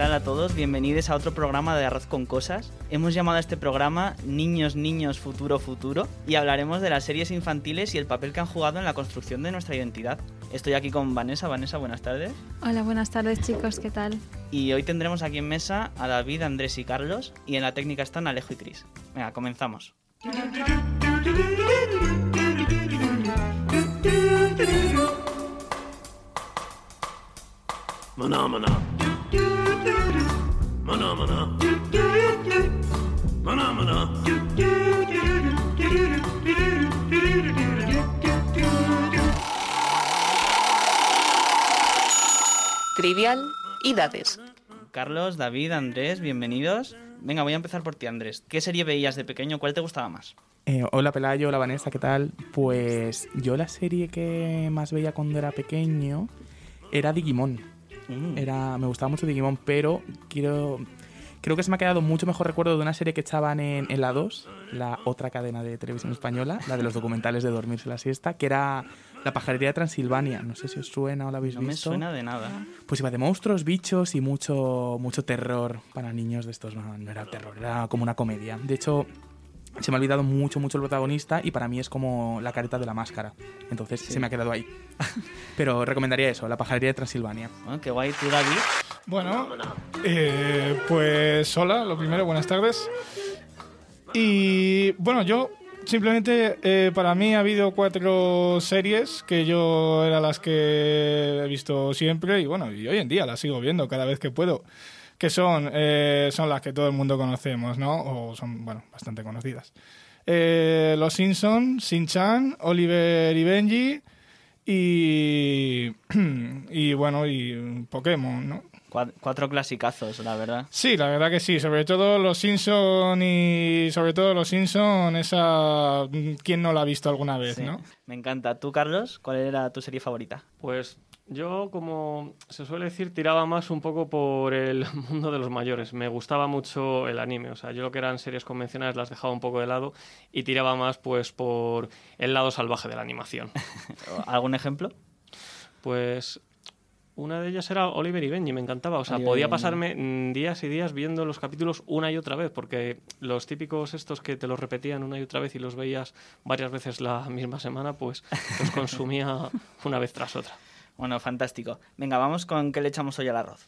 Tal? ¿Qué tal a todos? Bienvenidos a otro programa de Arroz con Cosas. Hemos llamado a este programa Niños, Niños, Futuro, Futuro y hablaremos de las series infantiles y el papel que han jugado en la construcción de nuestra identidad. Estoy aquí con Vanessa. Vanessa, buenas tardes. Hola, buenas tardes chicos, ¿qué tal? Y hoy tendremos aquí en mesa a David, Andrés y Carlos y en la técnica están Alejo y Cris. Venga, comenzamos. Maná, maná. Trivial y Dades. Carlos, David, Andrés, bienvenidos. Venga, voy a empezar por ti, Andrés. ¿Qué serie veías de pequeño? ¿Cuál te gustaba más? Eh, hola Pelayo, hola Vanessa, ¿qué tal? Pues yo la serie que más veía cuando era pequeño era Digimon. Mm. Era, me gustaba mucho Digimon, pero quiero, creo que se me ha quedado mucho mejor recuerdo de una serie que echaban en, en la 2, la otra cadena de televisión española, la de los documentales de dormirse la siesta, que era La pajarería de Transilvania. No sé si os suena o la habéis No me visto. suena de nada. Pues iba de monstruos, bichos y mucho, mucho terror para niños de estos. No, no era terror, era como una comedia. De hecho, se me ha olvidado mucho, mucho el protagonista y para mí es como la careta de la máscara. Entonces se me ha quedado ahí. Pero recomendaría eso, La pajarería de Transilvania. Ah, qué guay, tú, David. Bueno, eh, pues hola, lo primero, buenas tardes. Y bueno, yo simplemente eh, para mí ha habido cuatro series que yo eran las que he visto siempre y bueno, y hoy en día las sigo viendo cada vez que puedo. Que son, eh, son las que todo el mundo conocemos, ¿no? O son, bueno, bastante conocidas. Eh, Los Simpsons, Shin-Chan, Oliver y Benji y, y bueno, y Pokémon, ¿no? Cua- Cuatro clasicazos, la verdad. Sí, la verdad que sí, sobre todo los Simpson y sobre todo los Simpson, esa quién no la ha visto alguna vez, Sí, ¿no? Me encanta. ¿Tú, Carlos? ¿Cuál era tu serie favorita? Pues yo, como se suele decir, tiraba más un poco por el mundo de los mayores. Me gustaba mucho el anime. O sea, yo lo que eran series convencionales las dejaba un poco de lado y tiraba más pues por el lado salvaje de la animación. ¿Algún ejemplo? Pues una de ellas era Oliver y Benji, me encantaba. O sea, Oliver podía pasarme mm, días y días viendo los capítulos una y otra vez, porque los típicos estos que te los repetían una y otra vez y los veías varias veces la misma semana, pues los consumía una vez tras otra. Bueno, fantástico. Venga, vamos con qué le echamos hoy al arroz.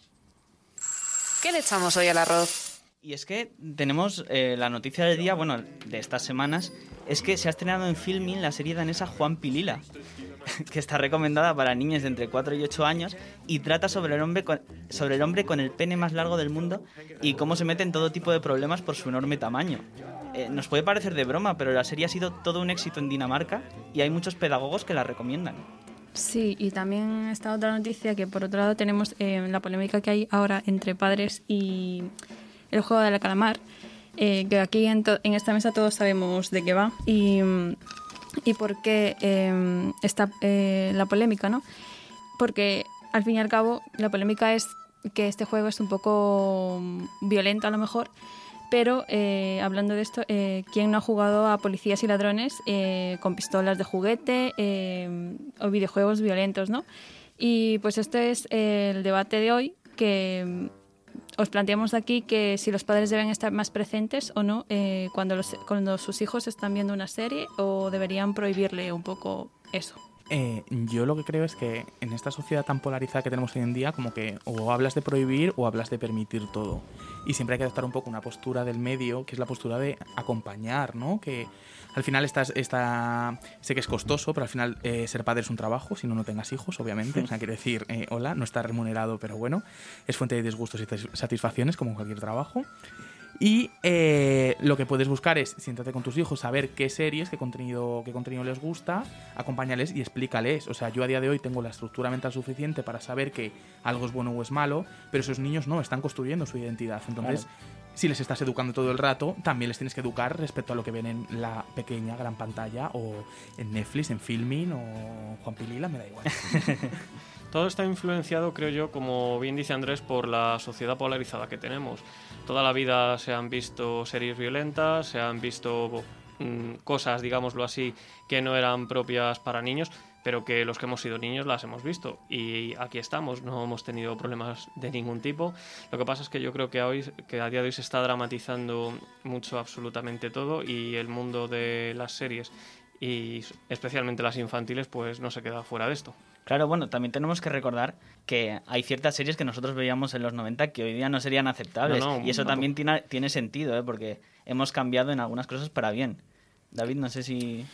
¿Qué le echamos hoy al arroz? Y es que tenemos eh, la noticia del día, bueno, de estas semanas, es que se ha estrenado en Filmin la serie danesa Juan Pilila, que está recomendada para niños de entre 4 y 8 años y trata sobre el hombre con, sobre el hombre con el pene más largo del mundo y cómo se mete en todo tipo de problemas por su enorme tamaño. Eh, nos puede parecer de broma, pero la serie ha sido todo un éxito en Dinamarca y hay muchos pedagogos que la recomiendan. Sí, y también esta otra noticia que por otro lado tenemos eh, la polémica que hay ahora entre padres y el juego del calamar, eh, que aquí en, en esta mesa todos sabemos de qué va y, por qué eh, está eh, la polémica, ¿no? Porque al fin y al cabo la polémica es que este juego es un poco violento a lo mejor, pero eh, hablando de esto, eh, ¿quién no ha jugado a policías y ladrones eh, con pistolas de juguete o videojuegos violentos, no? Y pues este es el debate de hoy que mm, os planteamos aquí que si los padres deben estar más presentes o no cuando, los- cuando sus hijos están viendo una serie o deberían prohibirle un poco eso. Eh, yo lo que creo es que en esta sociedad tan polarizada que tenemos hoy en día, como que o hablas de prohibir o hablas de permitir todo. Y siempre hay que adoptar un poco una postura del medio, que es la postura de acompañar, ¿no? Que al final estás, está, sé que es costoso, pero al final eh, ser padre es un trabajo, si no, no tengas hijos, obviamente. O sea, quiere decir, eh, hola, no está remunerado, pero bueno, es fuente de disgustos y satis- satisfacciones como cualquier trabajo. Y eh, lo que puedes buscar es siéntate con tus hijos, saber qué series, qué contenido, qué contenido les gusta, acompáñales y explícales. O sea, yo a día de hoy tengo la estructura mental suficiente para saber que algo es bueno o es malo, pero esos niños no, están construyendo su identidad. Entonces, si les estás educando todo el rato, también les tienes que educar respecto a lo que ven en la pequeña, gran pantalla, o en Netflix, en Filmin, o Juan Pilila, me da igual. Todo está influenciado, creo yo, como bien dice Andrés, por la sociedad polarizada que tenemos. Toda la vida se han visto series violentas, se han visto mm, cosas, digámoslo así, que no eran propias para niños, pero que los que hemos sido niños las hemos visto. Y aquí estamos, no hemos tenido problemas de ningún tipo. Lo que pasa es que yo creo que, hoy, que a día de hoy se está dramatizando mucho absolutamente todo y el mundo de las series y especialmente las infantiles pues no se queda fuera de esto. Claro, bueno, también tenemos que recordar que hay ciertas series que nosotros veíamos en los 90 que hoy día no serían aceptables. No, no, y eso no. también tiene, tiene sentido, ¿eh? porque hemos cambiado en algunas cosas para bien. David, no sé si...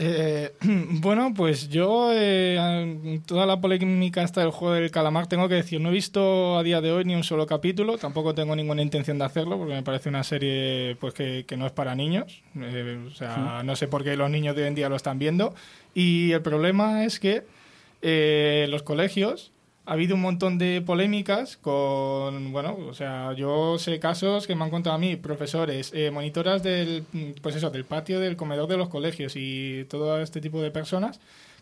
Eh, bueno, pues yo, eh, toda la polémica esta del juego del calamar, tengo que decir, no he visto a día de hoy ni un solo capítulo, tampoco tengo ninguna intención de hacerlo, porque me parece una serie pues que, que no es para niños. Eh, o sea, no sé por qué los niños de hoy en día lo están viendo. Y el problema es que eh, los colegios ha habido un montón de polémicas con, bueno, o sea, yo sé casos que me han contado a mí, profesores, eh, monitoras del, pues eso, del patio del comedor de los colegios y todo este tipo de personas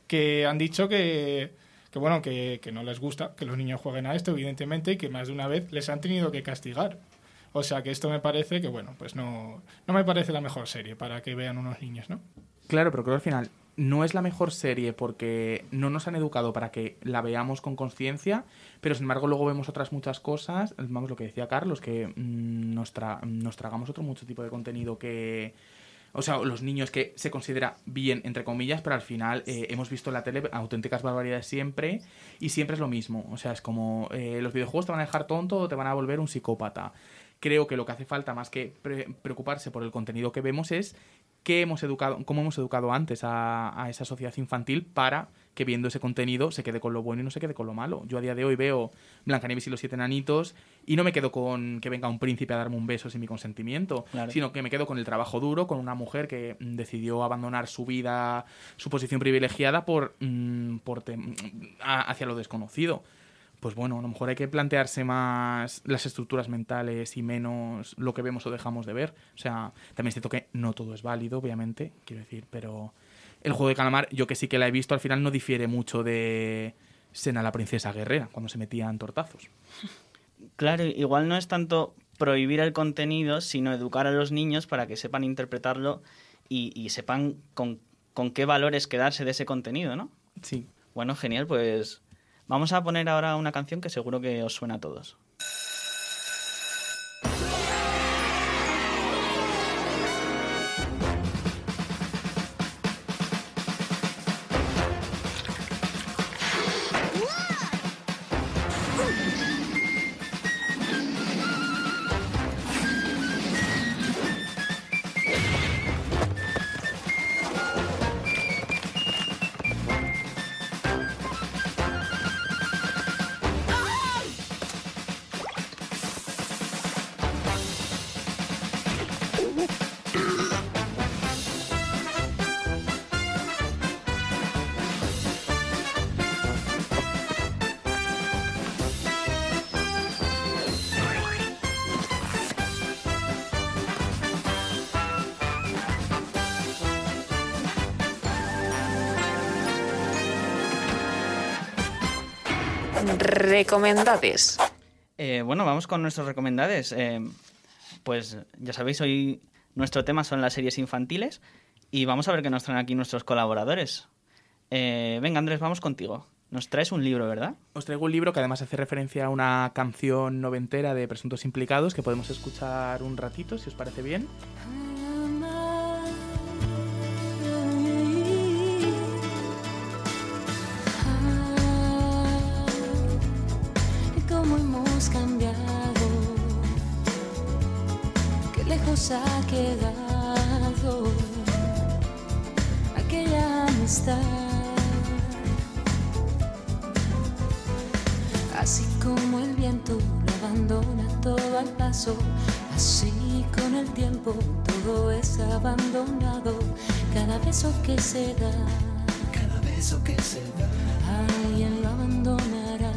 que han dicho que, que bueno, que, que no les gusta que los niños jueguen a esto, evidentemente, y que más de una vez les han tenido que castigar. O sea que esto me parece que, bueno, pues no, no me parece la mejor serie para que vean unos niños, ¿no? Claro, pero creo que al final no es la mejor serie porque no nos han educado para que la veamos con conciencia, pero sin embargo luego vemos otras muchas cosas, vamos lo que decía Carlos, que mm, nos, nos tragamos otro mucho tipo de contenido que... O sea, los niños que se considera bien, entre comillas, pero al final eh, hemos visto en la tele auténticas barbaridades siempre y siempre es lo mismo. O sea, es como eh, los videojuegos te van a dejar tonto o te van a volver un psicópata. Creo que lo que hace falta más que pre- preocuparse por el contenido que vemos es qué hemos educado, cómo hemos educado antes a, a esa sociedad infantil para que viendo ese contenido se quede con lo bueno y no se quede con lo malo. Yo a día de hoy veo Blancanieves y los siete enanitos y no me quedo con que venga un príncipe a darme un beso sin mi consentimiento, Claro. sino que me quedo con el trabajo duro, con una mujer que mm, decidió abandonar su vida, su posición privilegiada por, mm, por a- hacia lo desconocido. Pues bueno, a lo mejor hay que plantearse más las estructuras mentales y menos lo que vemos o dejamos de ver. O sea, también es cierto que no todo es válido, obviamente, quiero decir, pero el juego de calamar, yo que sí que la he visto, al final no difiere mucho de Sena la princesa guerrera, cuando se metían tortazos. Claro, igual no es tanto prohibir el contenido, sino educar a los niños para que sepan interpretarlo y, y sepan con, con qué valores quedarse de ese contenido, ¿no? Sí. Bueno, genial, pues vamos a poner ahora una canción que seguro que os suena a todos. Recomendades. Eh, bueno, vamos con nuestros recomendades. Eh, pues ya sabéis, hoy nuestro tema son las series infantiles y vamos a ver qué nos traen aquí nuestros colaboradores. Eh, venga, Andrés, vamos contigo. Nos traes un libro, ¿verdad? Os traigo un libro que además hace referencia a una canción noventera de Presuntos Implicados que podemos escuchar un ratito, si os parece bien. Así con el tiempo todo es abandonado, cada beso que se da, cada beso que se da, alguien lo abandonará.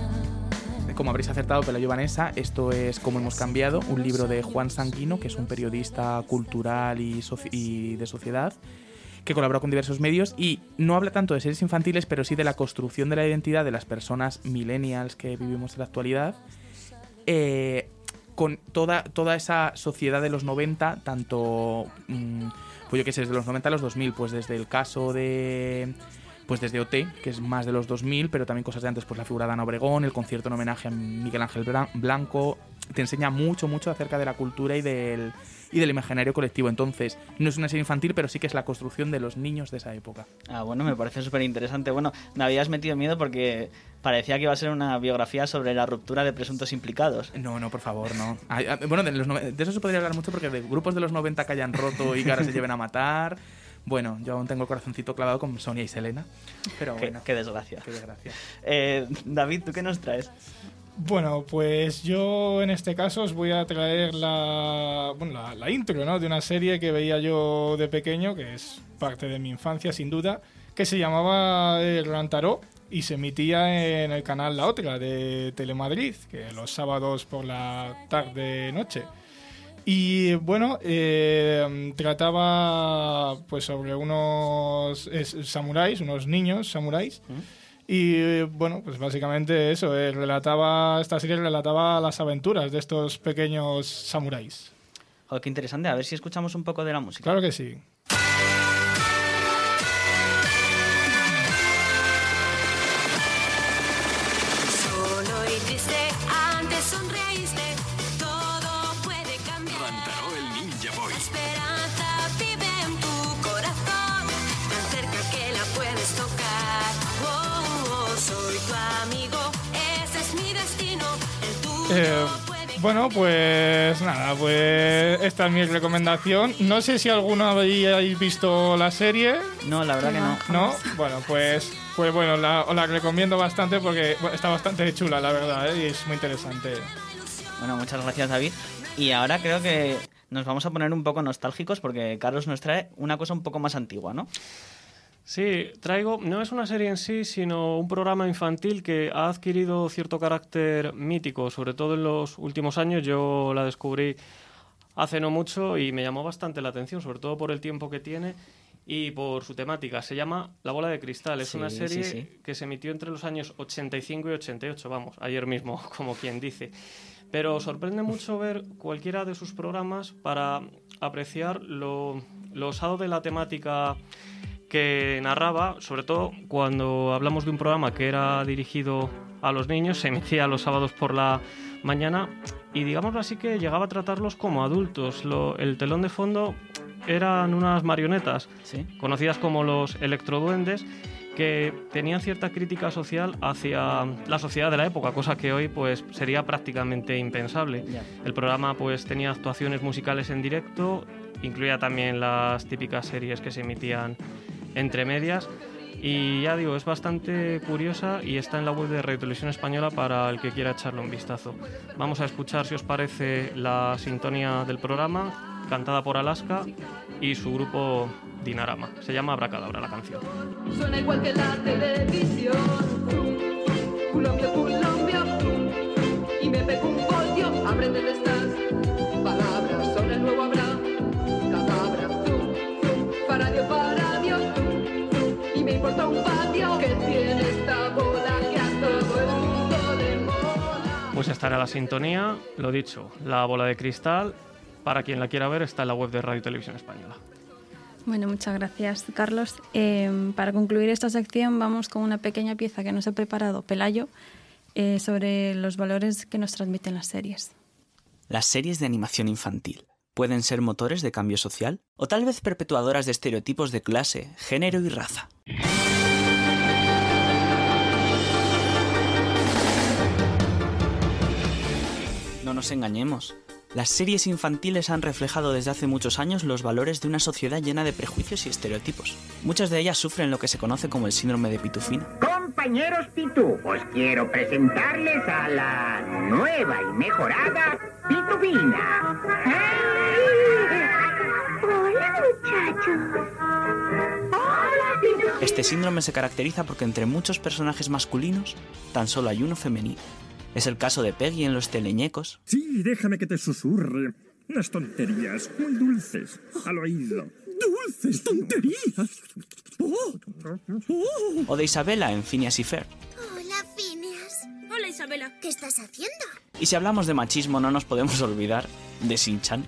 Como habréis acertado, Pelayo Vanessa, esto es Cómo hemos cambiado, un libro de Juan Sanguino, que es un periodista cultural y de sociedad, que colabora con diversos medios y no habla tanto de series infantiles, pero sí de la construcción de la identidad de las personas millennials que vivimos en la actualidad, eh, con toda, toda esa sociedad de los 90, tanto, mm, pues yo qué sé, desde los 90 a los 2000, pues desde el caso de pues desde OT, que es más de los 2000, pero también cosas de antes, pues la figura de Ana Obregón, el concierto en homenaje a Miguel Ángel Blanco, te enseña mucho, mucho acerca de la cultura y del, y del imaginario colectivo. Entonces, no es una serie infantil, pero sí que es la construcción de los niños de esa época. Ah, bueno, me parece súper interesante. Bueno, me habías metido miedo porque parecía que iba a ser una biografía sobre la ruptura de presuntos implicados. No, no, por favor, no. Ah, bueno, de, los nove- de eso se podría hablar mucho porque de grupos de los 90 que hayan roto y que ahora se lleven a matar. Bueno, yo aún tengo el corazoncito clavado con Sonia y Selena. Pero Qué, bueno, qué desgracia. qué desgracia. Eh, David, ¿tú qué nos traes? Bueno, pues yo en este caso os voy a traer la, bueno, la, intro ¿no? de una serie que veía yo de pequeño, que es parte de mi infancia sin duda, que se llamaba eh, Rantaró y se emitía en el canal La Otra de Telemadrid, que los sábados por la tarde-noche. Y bueno, eh, trataba pues sobre unos samuráis, unos niños samuráis. Y eh, bueno, pues básicamente eso, eh, relataba, esta serie relataba las aventuras de estos pequeños samuráis. Qué interesante. A ver si escuchamos un poco de la música. Claro que sí. Eh, bueno, pues nada, pues esta es mi recomendación. No sé si alguno habéis visto la serie, No, la verdad que no. ¿no? Bueno, pues, pues bueno, la, os la recomiendo bastante porque está bastante chula, la verdad, ¿eh? y es muy interesante. Bueno, muchas gracias, David. Y ahora creo que nos vamos a poner un poco nostálgicos porque Carlos nos trae una cosa un poco más antigua, ¿no? Sí, traigo, no es una serie en sí, sino un programa infantil que ha adquirido cierto carácter mítico, sobre todo en los últimos años. Yo la descubrí hace no mucho y me llamó bastante la atención, sobre todo por el tiempo que tiene y por su temática. Se llama La bola de cristal. Es Sí, una sí, serie sí. que se emitió entre los años 85 y 88, vamos, ayer mismo, como quien dice. Pero sorprende mucho ver cualquiera de sus programas para apreciar lo, lo osado de la temática que narraba, sobre todo cuando hablamos de un programa que era dirigido a los niños, se emitía los sábados por la mañana y digámoslo así que llegaba a tratarlos como adultos. Lo- el telón de fondo eran unas marionetas Sí. conocidas como los electroduendes que tenían cierta crítica social hacia la sociedad de la época, cosa que hoy pues sería prácticamente impensable. El programa pues tenía actuaciones musicales en directo, incluía también las típicas series que se emitían entre medias y ya digo, es bastante curiosa y está en la web de Radio Televisión Española para el que quiera echarle un vistazo. Vamos a escuchar si os parece la sintonía del programa cantada por Alaska y su grupo Dinarama. Se llama Abracadabra la canción. Estará la sintonía, lo dicho, la bola de cristal. Para quien la quiera ver, está en la web de Radio Televisión Española. Bueno, muchas gracias, Carlos. Eh, para concluir esta sección, vamos con una pequeña pieza que nos ha preparado Pelayo eh, sobre los valores que nos transmiten las series. Las series de animación infantil pueden ser motores de cambio social o tal vez perpetuadoras de estereotipos de clase, género y raza. No nos engañemos. Las series infantiles han reflejado desde hace muchos años los valores de una sociedad llena de prejuicios y estereotipos. Muchas de ellas sufren lo que se conoce como el síndrome de pitufina. Compañeros pitufos, quiero presentarles a la nueva y mejorada Pitufina. Hola, muchachos. Hola, Pitufina. Este síndrome se caracteriza porque entre muchos personajes masculinos, tan solo hay uno femenino. Es el caso de Peggy en Los Teleñecos, Sí, déjame que te susurre. Unas tonterías muy dulces al oído. ¡Dulces tonterías! o de Isabela en Phineas y Fer. Hola, Phineas. Isabela. ¿Qué estás haciendo? Y si hablamos de machismo, no nos podemos olvidar de Shin-Chan.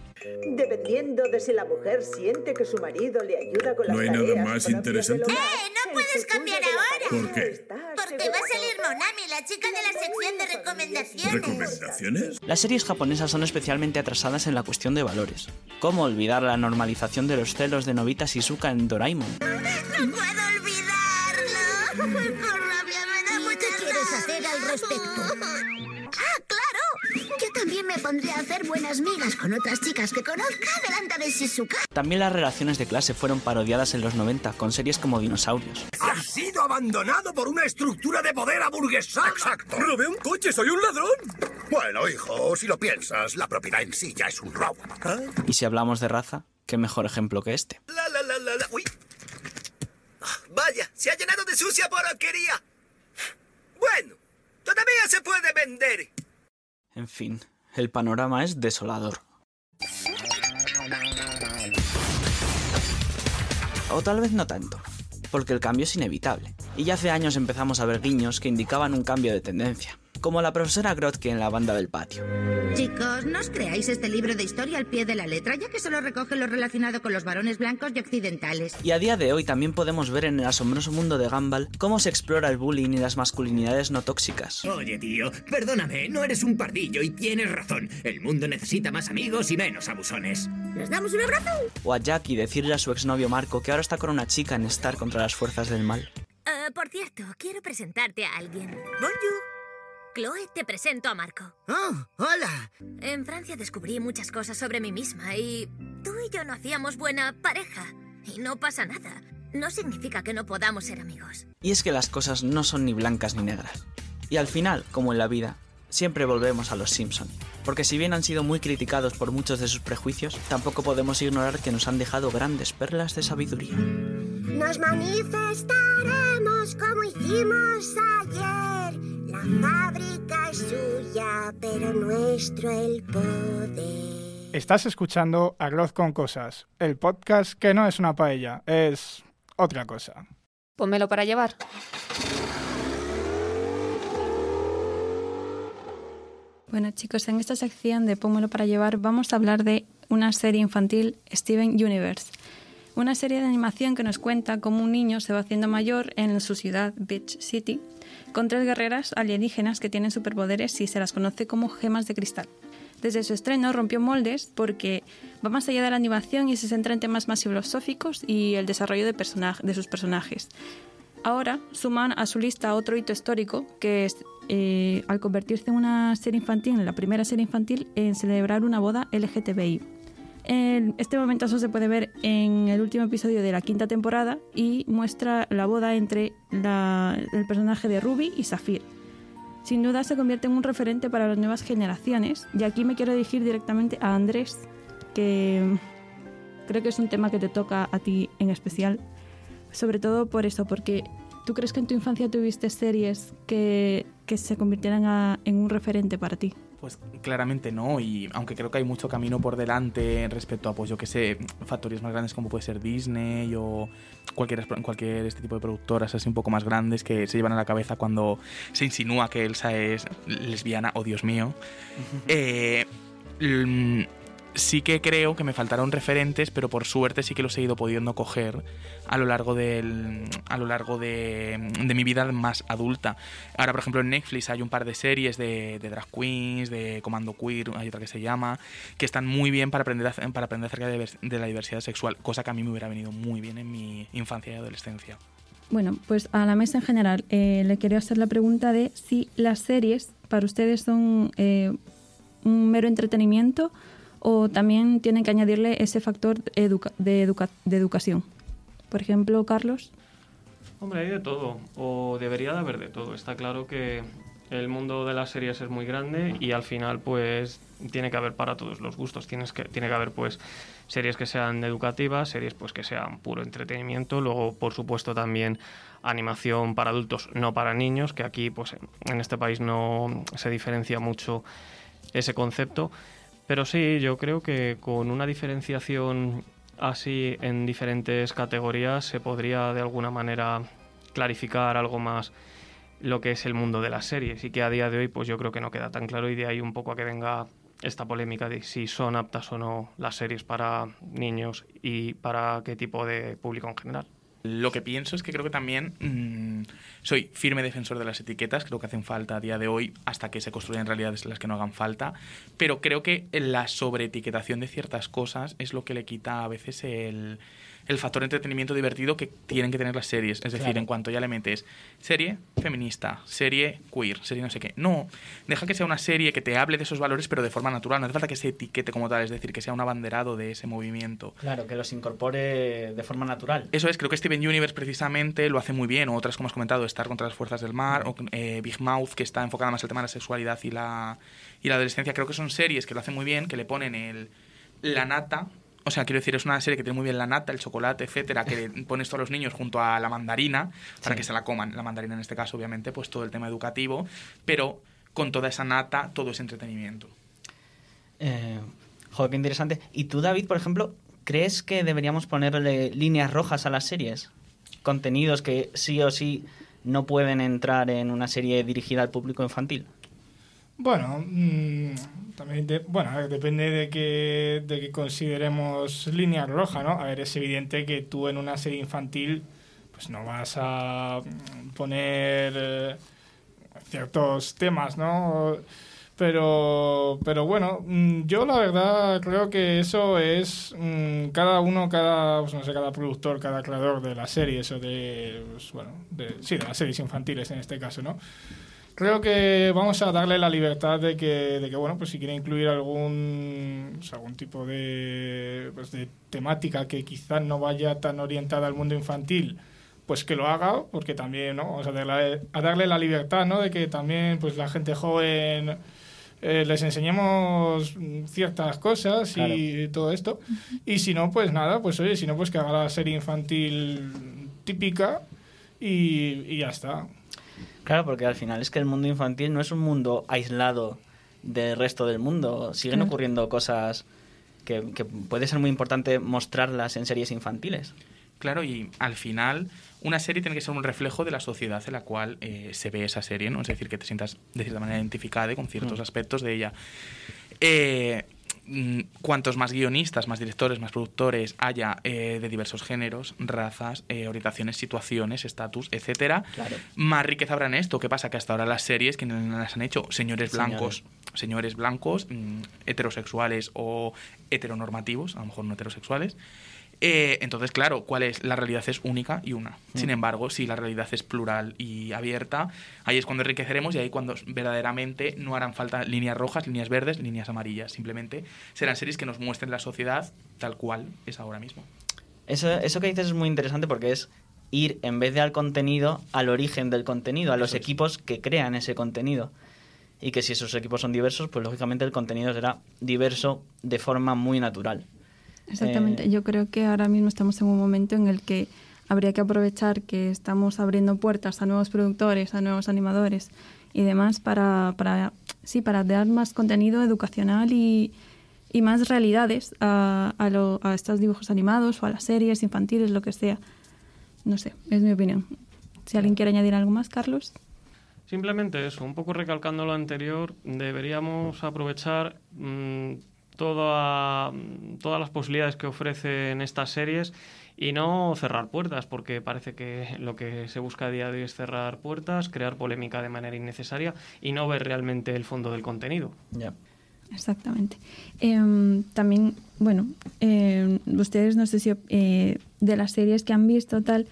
Dependiendo de si la mujer siente que su marido le ayuda con las ¿No hay nada más interesante? hogar, ¡Eh! ¡No puedes cambiar ahora! ¿Por qué? Porque va a salir Monami, la chica de la sección de recomendaciones. ¿Recomendaciones? Las series japonesas son especialmente atrasadas en la cuestión de valores. ¿Cómo olvidar la normalización de los celos de Nobita Shizuka en Doraemon? ¡No puedo olvidarlo! respecto? ¡Ah, claro! Yo también me pondré a hacer buenas migas con otras chicas que conozca delante de Shizuka. También las relaciones de clase fueron parodiadas en los 90 con series como Dinosaurios. ¡Has sido abandonado por una estructura de poder aburguesada! ¡Exacto! ¡Robé un coche! ¡Soy un ladrón! Bueno, hijo, si lo piensas, la propiedad en sí ya es un robo. Y si hablamos de raza, qué mejor ejemplo que este. La, la, la, la, la. ¡Uy! Ah, Vaya, se ha llenado de sucia porquería. Bueno, todavía se puede vender. En fin, el panorama es desolador. O tal vez no tanto, porque el cambio es inevitable. Y ya hace años empezamos a ver guiños que indicaban un cambio de tendencia, como la profesora Grotke en la banda del patio. Chicos, no os creáis este libro de historia al pie de la letra, ya que solo recoge lo relacionado con los varones blancos y occidentales. Y a día de hoy también podemos ver en el asombroso mundo de Gumball cómo se explora el bullying y las masculinidades no tóxicas. Oye, tío, perdóname, no eres un pardillo y tienes razón. El mundo necesita más amigos y menos abusones. ¿Nos damos un abrazo? O a Jackie decirle a su exnovio Marco que ahora está con una chica en Star contra las fuerzas del mal. Eh, por cierto, quiero presentarte a alguien. Bonjour. Chloe, te presento a Marco. Oh, hola. En Francia descubrí muchas cosas sobre mí misma y tú y yo no hacíamos buena pareja. Y no pasa nada. No significa que no podamos ser amigos. Y es que las cosas no son ni blancas ni negras. Y al final, como en la vida, siempre volvemos a los Simpson. Porque si bien han sido muy criticados por muchos de sus prejuicios, tampoco podemos ignorar que nos han dejado grandes perlas de sabiduría. Nos manifestaremos como hicimos ayer. La fábrica es suya, pero nuestro el poder. Estás escuchando Arroz con Cosas, el podcast que no es una paella, es otra cosa. Pónmelo para llevar. Bueno chicos, en esta sección de Póngelo para llevar vamos a hablar de una serie infantil, Steven Universe. Una serie de animación que nos cuenta cómo un niño se va haciendo mayor en su ciudad, Beach City, con tres guerreras alienígenas que tienen superpoderes y se las conoce como gemas de cristal. Desde su estreno rompió moldes porque va más allá de la animación y se centra en temas más filosóficos y el desarrollo de, de sus personajes. Ahora suman a su lista otro hito histórico, que es eh, al convertirse en una serie infantil, la primera serie infantil, en celebrar una boda LGTBI. En este momento eso se puede ver en el último episodio de la quinta temporada y muestra la boda entre el personaje de Ruby y Safir. Sin duda se convierte en un referente para las nuevas generaciones y aquí me quiero dirigir directamente a Andrés, que creo que es un tema que te toca a ti en especial, sobre todo por eso, porque tú crees que en tu infancia tuviste series que, que se convirtieran en un referente para ti. Pues claramente no, y aunque creo que hay mucho camino por delante respecto a, pues yo que sé, factorías más grandes como puede ser Disney o cualquier, cualquier este tipo de productoras así un poco más grandes que se llevan a la cabeza cuando se insinúa que Elsa es lesbiana, oh Dios mío. Eh, mm, sí que creo que me faltaron referentes, pero por suerte sí que los he ido pudiendo coger a lo largo del a lo largo de, de mi vida más adulta. Ahora, por ejemplo, en Netflix hay un par de series de, drag queens, de comando queer, hay otra que se llama, que están muy bien para aprender para aprender acerca de la diversidad sexual, cosa que a mí me hubiera venido muy bien en mi infancia y adolescencia. Bueno, pues a la mesa en general eh, le quería hacer la pregunta de si las series para ustedes son eh, un mero entretenimiento o también tienen que añadirle ese factor de, educa- de educación. Por ejemplo, Carlos. Hombre, hay de todo, o debería de haber de todo. Está claro que el mundo de las series es muy grande y al final pues tiene que haber para todos los gustos. Tienes que, tiene que haber pues series que sean educativas, series pues que sean puro entretenimiento, luego por supuesto también animación para adultos, no para niños, que aquí pues en este país no se diferencia mucho ese concepto. Pero sí, yo creo que con una diferenciación así en diferentes categorías se podría de alguna manera clarificar algo más lo que es el mundo de las series y que a día de hoy pues yo creo que no queda tan claro y de ahí un poco a que venga esta polémica de si son aptas o no las series para niños y para qué tipo de público en general. Lo que pienso es que creo que también mm, soy firme defensor de las etiquetas, creo que hacen falta a día de hoy hasta que se construyan realidades las que no hagan falta, pero creo que la sobreetiquetación de ciertas cosas es lo que le quita a veces el, el factor entretenimiento divertido que tienen que tener las series. Es decir, Claro. en cuanto ya le metes serie feminista, serie queer, serie no sé qué. No, deja que sea una serie que te hable de esos valores, pero de forma natural. No hace falta que se etiquete como tal, es decir, que sea un abanderado de ese movimiento. Claro, que los incorpore de forma natural. Eso es, creo que Steven Universe precisamente lo hace muy bien, o otras como has comentado, Star contra las fuerzas del mar, o eh, Big Mouth, que está enfocada más al tema de la sexualidad y la, y la adolescencia. Creo que son series que lo hacen muy bien, que le ponen el, la nata. O sea, quiero decir, es una serie que tiene muy bien la nata, el chocolate, etcétera, que pones todos los niños junto a la mandarina para Sí. que se la coman. La mandarina en este caso, obviamente, pues todo el tema educativo, pero con toda esa nata, todo ese entretenimiento. Eh, joder, qué interesante. ¿Y tú, David, por ejemplo, crees que deberíamos ponerle líneas rojas a las series? Contenidos que sí o sí no pueden entrar en una serie dirigida al público infantil. Bueno, mm, también bueno, depende de que, de que consideremos línea roja, ¿no? A ver, es evidente que tú en una serie infantil pues no vas a mm, poner eh, ciertos temas, ¿no? Pero, pero bueno, mm, yo la verdad creo que eso es mm, cada uno, cada, pues no sé, cada productor, cada creador de la serie, eso de, pues, bueno, de, sí, de las series infantiles en este caso, ¿no? Creo que vamos a darle la libertad de que, de que bueno, pues si quiere incluir algún, pues, algún tipo de, pues, de temática que quizás no vaya tan orientada al mundo infantil, pues que lo haga, porque también, ¿no? Vamos a darle, a darle la libertad, ¿no? De que también, pues la gente joven eh, les enseñemos ciertas cosas y todo esto. Y si no, pues nada, pues oye, si no, pues que haga la serie infantil típica y, y ya está. Claro, porque al final es que el mundo infantil no es un mundo aislado del resto del mundo. Siguen. Claro. ocurriendo cosas que, que puede ser muy importante mostrarlas en series infantiles. Claro, y al final una serie tiene que ser un reflejo de la sociedad en la cual eh, se ve esa serie, ¿no? Es decir, que te sientas de cierta manera identificada con ciertos Mm. aspectos de ella. Eh, cuantos más guionistas, más directores, más productores haya eh, de diversos géneros, razas, eh, orientaciones, situaciones, estatus, etcétera, Claro. más riqueza habrá en esto. ¿Qué pasa? Que hasta ahora las series que las han hecho señores Señores. blancos, señores blancos, mm, heterosexuales o heteronormativos, a lo mejor no heterosexuales. Eh, entonces, claro, ¿cuál es? La realidad es única y una. Sin Mm. embargo, si la realidad es plural y abierta, ahí es cuando enriqueceremos y ahí cuando verdaderamente no harán falta líneas rojas, líneas verdes, líneas amarillas. Simplemente serán series que nos muestren la sociedad tal cual es ahora mismo. Eso, eso que dices es muy interesante porque es ir, en vez de al contenido, al origen del contenido, a los equipos que crean ese contenido. Y que si esos equipos son diversos, pues lógicamente el contenido será diverso de forma muy natural. Exactamente. Eh, Yo creo que ahora mismo estamos en un momento en el que habría que aprovechar que estamos abriendo puertas a nuevos productores, a nuevos animadores y demás para, para sí, para dar más contenido educacional y, y más realidades a, a, lo- a estos dibujos animados o a las series infantiles, lo que sea. No sé, es mi opinión. Si alguien quiere añadir algo más, Carlos. Simplemente eso, un poco recalcando lo anterior, deberíamos aprovechar mm, toda- todas las posibilidades que ofrecen estas series y no cerrar puertas, porque parece que lo que se busca a día de hoy es cerrar puertas, crear polémica de manera innecesaria y no ver realmente el fondo del contenido. Ya. Exactamente. Em, también, bueno, em, ustedes no sé si eh, de las series que han visto tal,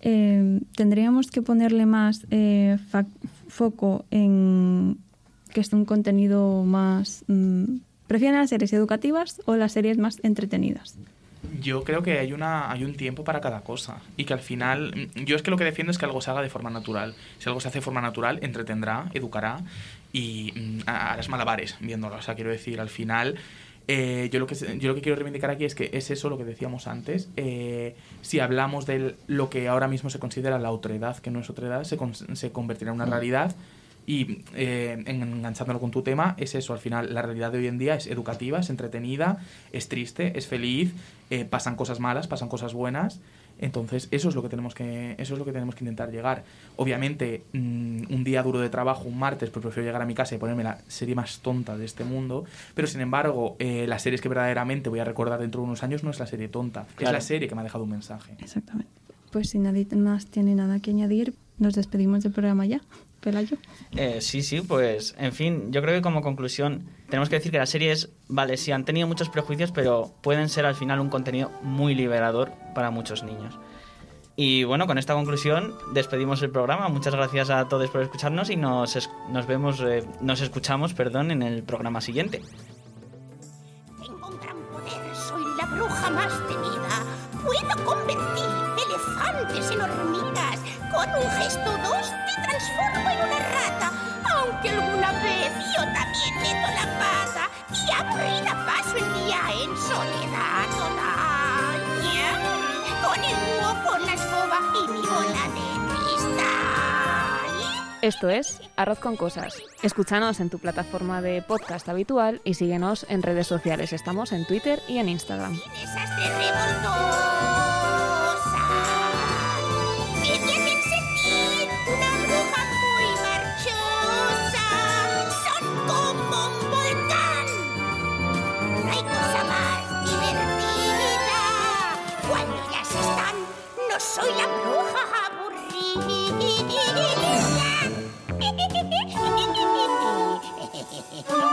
em, tendríamos que ponerle más eh, foco en que es un contenido más... mm, ¿Prefieren las series educativas o las series más entretenidas? Yo creo que hay, una, hay un tiempo para cada cosa y que al final, yo es que lo que defiendo es que algo se haga de forma natural. Si algo se hace de forma natural, entretendrá, educará y mm, harás malabares viéndolo. O sea, quiero decir, al final, eh, yo, lo que, yo lo que quiero reivindicar aquí es que es eso lo que decíamos antes. eh, si hablamos de lo que ahora mismo se considera la otredad, que no es otredad, se, con- se convertirá en una realidad. Y eh, enganchándolo con tu tema, es eso, al final la realidad de hoy en día es educativa, es entretenida, es triste, es feliz, eh, pasan cosas malas, pasan cosas buenas. Entonces, eso es lo que tenemos que, eso es lo que tenemos que intentar llegar. Obviamente, mm, un día duro de trabajo, un martes, pues prefiero llegar a mi casa y ponerme la serie más tonta de este mundo. Pero sin embargo, eh, las series que verdaderamente voy a recordar dentro de unos años no es la serie tonta, es Claro. la serie que me ha dejado un mensaje. Exactamente. Pues si nadie más tiene nada que añadir, nos despedimos del programa ya. Pelayo. Eh, sí, sí, pues en fin, yo creo que como conclusión tenemos que decir que las series, vale, sí han tenido muchos prejuicios, pero pueden ser al final un contenido muy liberador para muchos niños. Y bueno, con esta conclusión despedimos el programa. Muchas gracias a todos por escucharnos y nos, es- nos vemos, eh, nos escuchamos, perdón, en el programa siguiente. Soy la bruja más un gesto dos te transformo en una rata. Aunque alguna vez yo también meto la pata. Y aburrida paso el día en soledad total. Con el búho, con la escoba y mi bola de cristal. Esto es Arroz con Cosas. Escúchanos en tu plataforma de podcast habitual y síguenos en redes sociales. Estamos en Twitter y en Instagram. Oh.